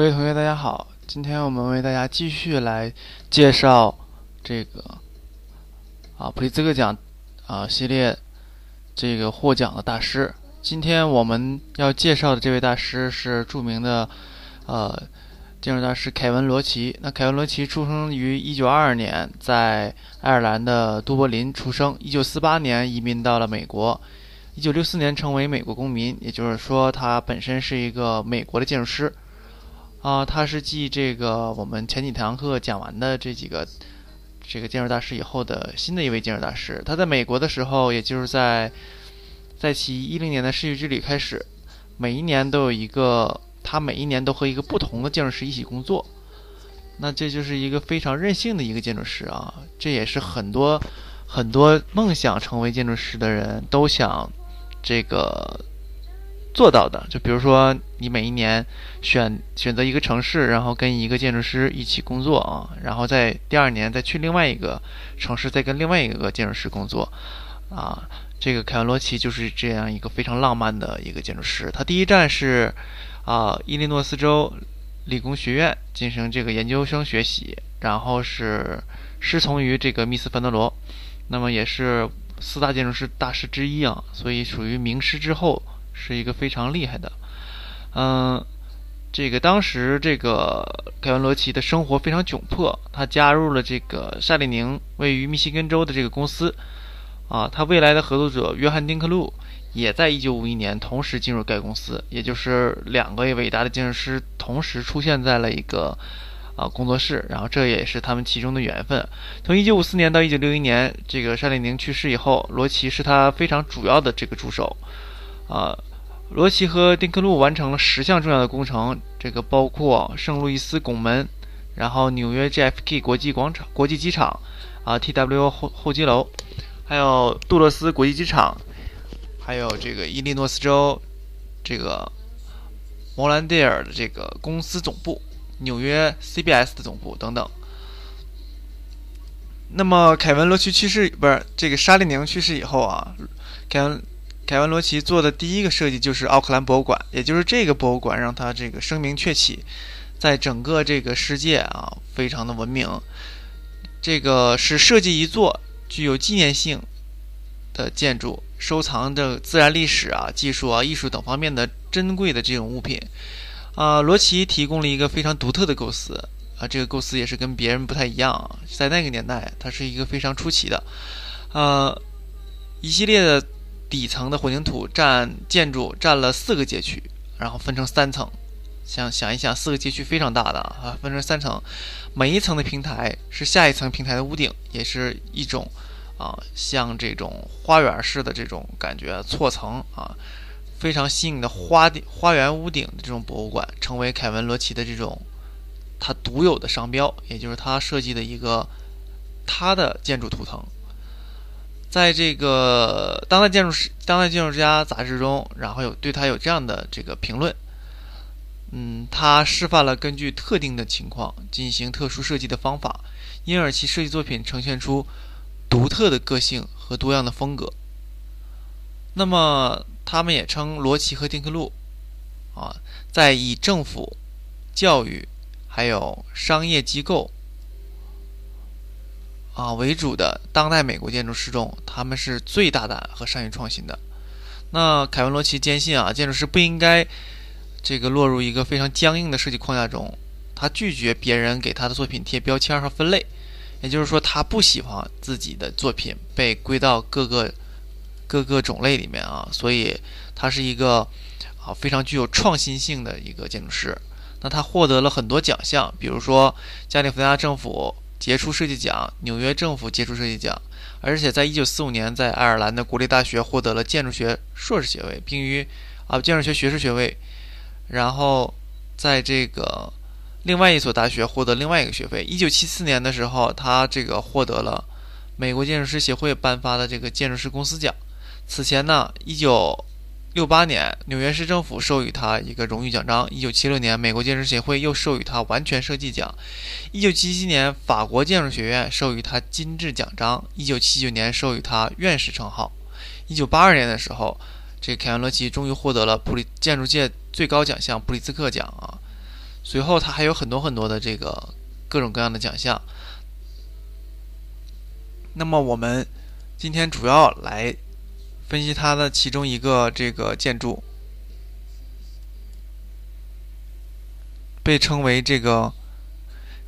各位同学，大家好！今天我们为大家继续来介绍这个啊普利兹克奖啊系列这个获奖的大师。今天我们要介绍的这位大师是著名的呃建筑大师凯文罗奇。那凯文罗奇出生于1922年，在爱尔兰的都柏林出生。1948年移民到了美国，1964年成为美国公民，也就是说他本身是一个美国的建筑师。啊，他是继这个我们前几堂课讲完的这几个这个建筑大师以后的新的一位建筑大师。他在美国的时候，也就是在在其一零年的世界之旅开始，每一年都有一个，他每一年都和一个不同的建筑师一起工作。那这就是一个非常任性的一个建筑师啊！这也是很多很多梦想成为建筑师的人都想这个。做到的，就比如说你每一年选选择一个城市，然后跟一个建筑师一起工作啊，然后在第二年再去另外一个城市，再跟另外一个建筑师工作啊。这个凯文罗奇就是这样一个非常浪漫的一个建筑师。他第一站是啊伊利诺斯州理工学院进行这个研究生学习，然后是师从于这个密斯凡德罗，那么也是四大建筑师大师之一啊，所以属于名师之后。是一个非常厉害的，嗯，这个当时这个凯文罗奇的生活非常窘迫，他加入了这个夏利宁位于密西根州的这个公司，啊，他未来的合作者约翰丁克路也在1951年同时进入该公司，也就是两个伟大的建筑师同时出现在了一个啊工作室，然后这也是他们其中的缘分。从1954年到1961年，这个沙利宁去世以后，罗奇是他非常主要的这个助手，啊。罗奇和丁克路完成了十项重要的工程，这个包括圣路易斯拱门，然后纽约 JFK 国际广场、国际机场，啊 TW 候候机楼，还有杜勒斯国际机场，还有这个伊利诺斯州这个摩兰蒂尔的这个公司总部，纽约 CBS 的总部等等。那么凯文罗奇去世，不是这个沙利宁去世以后啊，凯文。凯文·罗奇做的第一个设计就是奥克兰博物馆，也就是这个博物馆让他这个声名鹊起，在整个这个世界啊非常的闻名。这个是设计一座具有纪念性的建筑，收藏着自然历史啊、技术啊、艺术等方面的珍贵的这种物品。啊，罗奇提供了一个非常独特的构思啊，这个构思也是跟别人不太一样，在那个年代它是一个非常出奇的，呃，一系列的。底层的混凝土占建筑占了四个街区，然后分成三层。想想一想，四个街区非常大的啊，分成三层，每一层的平台是下一层平台的屋顶，也是一种啊，像这种花园式的这种感觉，错层啊，非常新颖的花花园屋顶的这种博物馆，成为凯文罗奇的这种他独有的商标，也就是他设计的一个他的建筑图腾。在这个《当代建筑师》《当代建筑家》杂志中，然后有对他有这样的这个评论，嗯，他示范了根据特定的情况进行特殊设计的方法，因而其设计作品呈现出独特的个性和多样的风格。那么，他们也称罗奇和丁克路，啊，在以政府、教育还有商业机构。啊，为主的当代美国建筑师中，他们是最大胆和善于创新的。那凯文罗奇坚信啊，建筑师不应该这个落入一个非常僵硬的设计框架中。他拒绝别人给他的作品贴标签和分类，也就是说，他不喜欢自己的作品被归到各个各个种类里面啊。所以，他是一个啊非常具有创新性的一个建筑师。那他获得了很多奖项，比如说加利福尼亚政府。杰出设计奖、纽约政府杰出设计奖，而且在一九四五年在爱尔兰的国立大学获得了建筑学硕士学位，并于啊建筑学学士学位，然后在这个另外一所大学获得另外一个学位。一九七四年的时候，他这个获得了美国建筑师协会颁发的这个建筑师公司奖。此前呢，一九六八年，纽约市政府授予他一个荣誉奖章。一九七六年，美国建筑协会又授予他完全设计奖。一九七七年，法国建筑学院授予他金质奖章。一九七九年，授予他院士称号。一九八二年的时候，这凯文罗奇终于获得了普利建筑界最高奖项普利兹克奖啊！随后他还有很多很多的这个各种各样的奖项。那么我们今天主要来分析它的其中一个这个建筑，被称为这个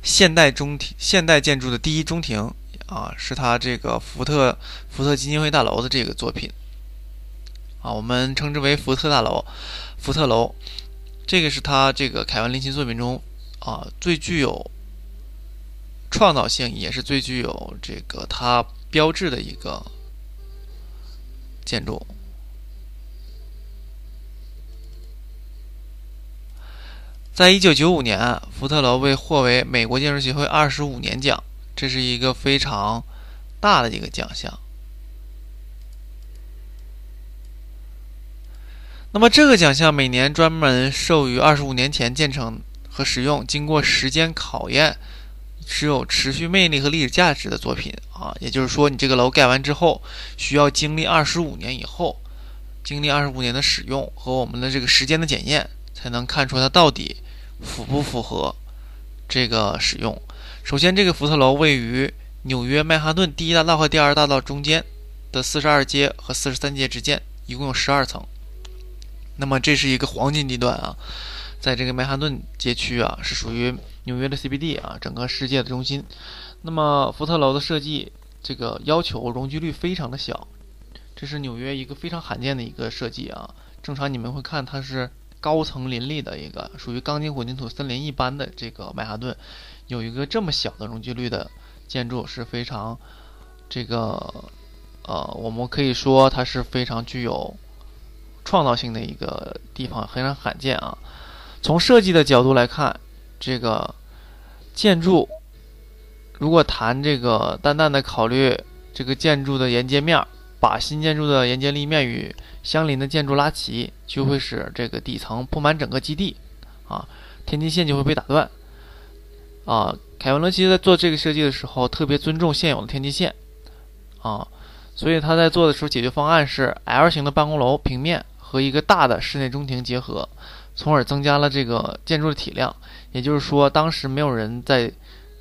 现代中庭、现代建筑的第一中庭啊，是它这个福特福特基金会大楼的这个作品啊，我们称之为福特大楼、福特楼。这个是他这个凯文林奇作品中啊最具有。创造性也是最具有这个它标志的一个建筑。在一九九五年，福特楼被获为美国建筑协会二十五年奖，这是一个非常大的一个奖项。那么，这个奖项每年专门授予二十五年前建成和使用、经过时间考验。是有持续魅力和历史价值的作品啊，也就是说，你这个楼盖完之后，需要经历二十五年以后，经历二十五年的使用和我们的这个时间的检验，才能看出它到底符不符合这个使用。首先，这个福特楼位于纽约曼哈顿第一大道和第二大道中间的四十二街和四十三街之间，一共有十二层。那么，这是一个黄金地段啊，在这个曼哈顿街区啊，是属于。纽约的 CBD 啊，整个世界的中心。那么福特楼的设计，这个要求容积率非常的小，这是纽约一个非常罕见的一个设计啊。正常你们会看它是高层林立的一个，属于钢筋混凝土森林一般的这个曼哈顿，有一个这么小的容积率的建筑是非常这个呃，我们可以说它是非常具有创造性的一个地方，非常罕见啊。从设计的角度来看。这个建筑，如果谈这个，单单的考虑这个建筑的沿街面，把新建筑的沿街立面与相邻的建筑拉齐，就会使这个底层铺满整个基地，啊，天际线就会被打断。啊，凯文·罗奇在做这个设计的时候，特别尊重现有的天际线，啊，所以他在做的时候，解决方案是 L 型的办公楼平面和一个大的室内中庭结合。从而增加了这个建筑的体量，也就是说，当时没有人在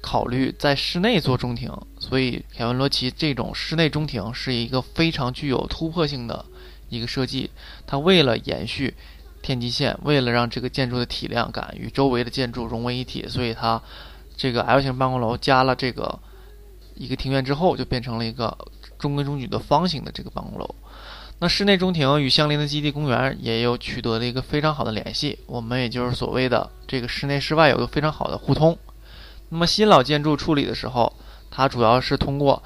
考虑在室内做中庭，所以凯文罗奇这种室内中庭是一个非常具有突破性的一个设计。它为了延续天际线，为了让这个建筑的体量感与周围的建筑融为一体，所以它这个 L 型办公楼加了这个一个庭院之后，就变成了一个中规中矩的方形的这个办公楼。那室内中庭与相邻的基地公园也有取得了一个非常好的联系，我们也就是所谓的这个室内室外有个非常好的互通。那么新老建筑处理的时候，它主要是通过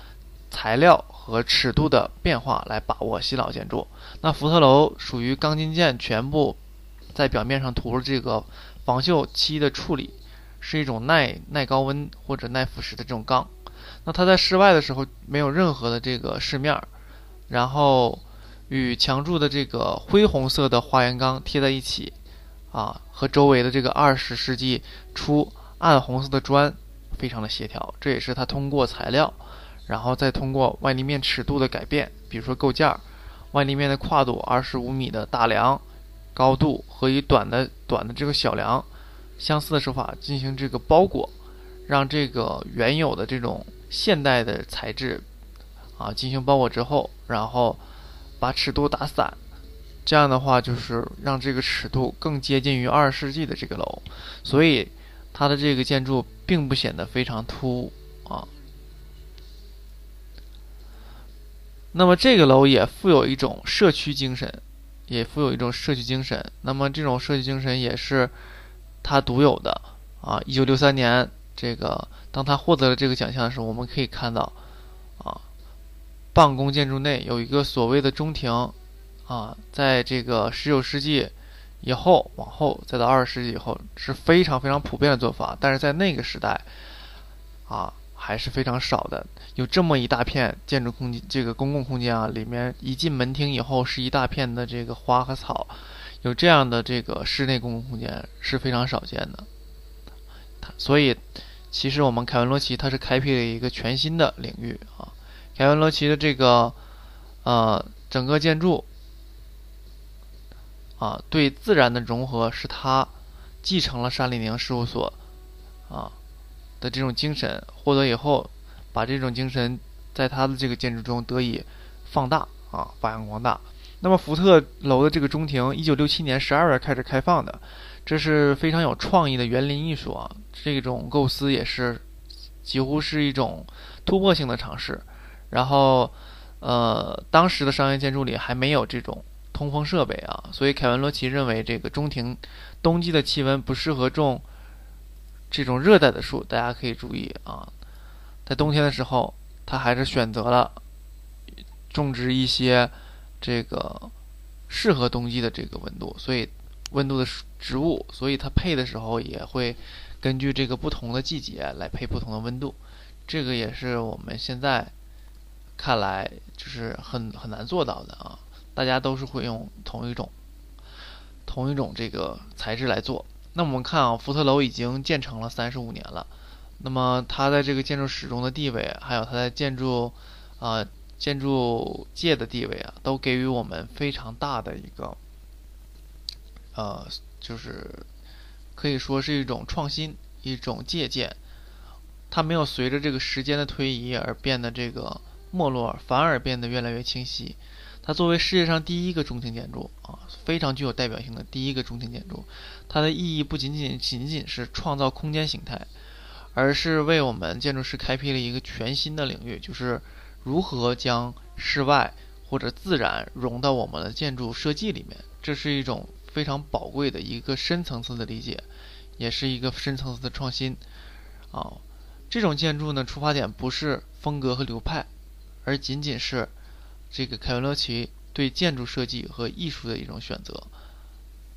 材料和尺度的变化来把握新老建筑。那福特楼属于钢筋件全部在表面上涂了这个防锈漆的处理，是一种耐耐高温或者耐腐蚀的这种钢。那它在室外的时候没有任何的这个饰面，然后。与墙柱的这个灰红色的花园钢贴在一起，啊，和周围的这个二十世纪初暗红色的砖非常的协调。这也是它通过材料，然后再通过外立面尺度的改变，比如说构件，外立面的跨度二十五米的大梁，高度和以短的短的这个小梁相似的手法进行这个包裹，让这个原有的这种现代的材质啊进行包裹之后，然后。把尺度打散，这样的话就是让这个尺度更接近于二十世纪的这个楼，所以它的这个建筑并不显得非常突兀啊。那么这个楼也富有一种社区精神，也富有一种社区精神。那么这种社区精神也是它独有的啊。一九六三年，这个当他获得了这个奖项的时候，我们可以看到啊。办公建筑内有一个所谓的中庭，啊，在这个十九世纪以后往后，再到二十世纪以后是非常非常普遍的做法，但是在那个时代，啊，还是非常少的。有这么一大片建筑空间，这个公共空间啊，里面一进门厅以后是一大片的这个花和草，有这样的这个室内公共空间是非常少见的。所以，其实我们凯文罗奇他是开辟了一个全新的领域啊。凯文罗奇的这个，呃，整个建筑，啊，对自然的融合是他继承了沙里宁事务所啊的这种精神，获得以后，把这种精神在他的这个建筑中得以放大啊，发扬光大。那么福特楼的这个中庭，一九六七年十二月开始开放的，这是非常有创意的园林艺术啊，这种构思也是几乎是一种突破性的尝试。然后，呃，当时的商业建筑里还没有这种通风设备啊，所以凯文罗奇认为这个中庭冬季的气温不适合种这种热带的树。大家可以注意啊，在冬天的时候，他还是选择了种植一些这个适合冬季的这个温度，所以温度的植物，所以它配的时候也会根据这个不同的季节来配不同的温度。这个也是我们现在。看来就是很很难做到的啊！大家都是会用同一种同一种这个材质来做。那我们看啊，福特楼已经建成了三十五年了，那么它在这个建筑史中的地位，还有它在建筑啊建筑界的地位啊，都给予我们非常大的一个呃，就是可以说是一种创新，一种借鉴。它没有随着这个时间的推移而变得这个。没落反而变得越来越清晰。它作为世界上第一个中庭建筑啊，非常具有代表性的第一个中庭建筑，它的意义不仅仅仅仅是创造空间形态，而是为我们建筑师开辟了一个全新的领域，就是如何将室外或者自然融到我们的建筑设计里面。这是一种非常宝贵的一个深层次的理解，也是一个深层次的创新啊。这种建筑呢，出发点不是风格和流派。而仅仅是这个凯文·罗奇对建筑设计和艺术的一种选择，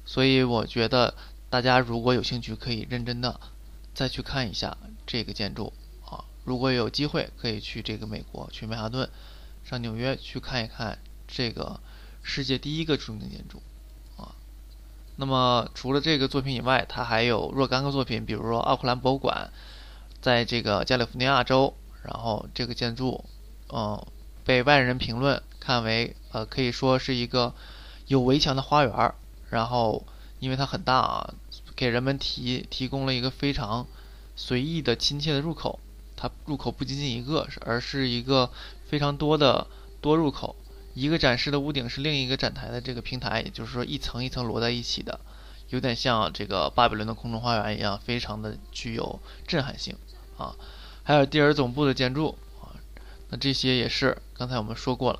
所以我觉得大家如果有兴趣，可以认真的再去看一下这个建筑啊。如果有机会，可以去这个美国，去曼哈顿，上纽约去看一看这个世界第一个中庭建筑啊。那么除了这个作品以外，它还有若干个作品，比如说奥克兰博物馆，在这个加利福尼亚州，然后这个建筑。嗯，被外人评论看为呃，可以说是一个有围墙的花园儿。然后，因为它很大啊，给人们提提供了一个非常随意的、亲切的入口。它入口不仅仅一个，而是一个非常多的多入口。一个展示的屋顶是另一个展台的这个平台，也就是说一层一层摞在一起的，有点像这个巴比伦的空中花园一样，非常的具有震撼性啊。还有蒂尔总部的建筑。那这些也是刚才我们说过了，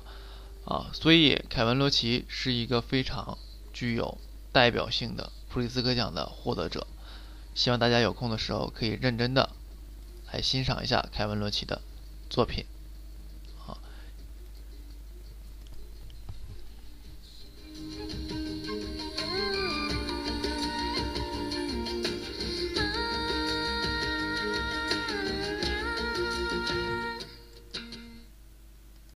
啊，所以凯文·罗奇是一个非常具有代表性的普利兹克奖的获得者。希望大家有空的时候可以认真的来欣赏一下凯文·罗奇的作品。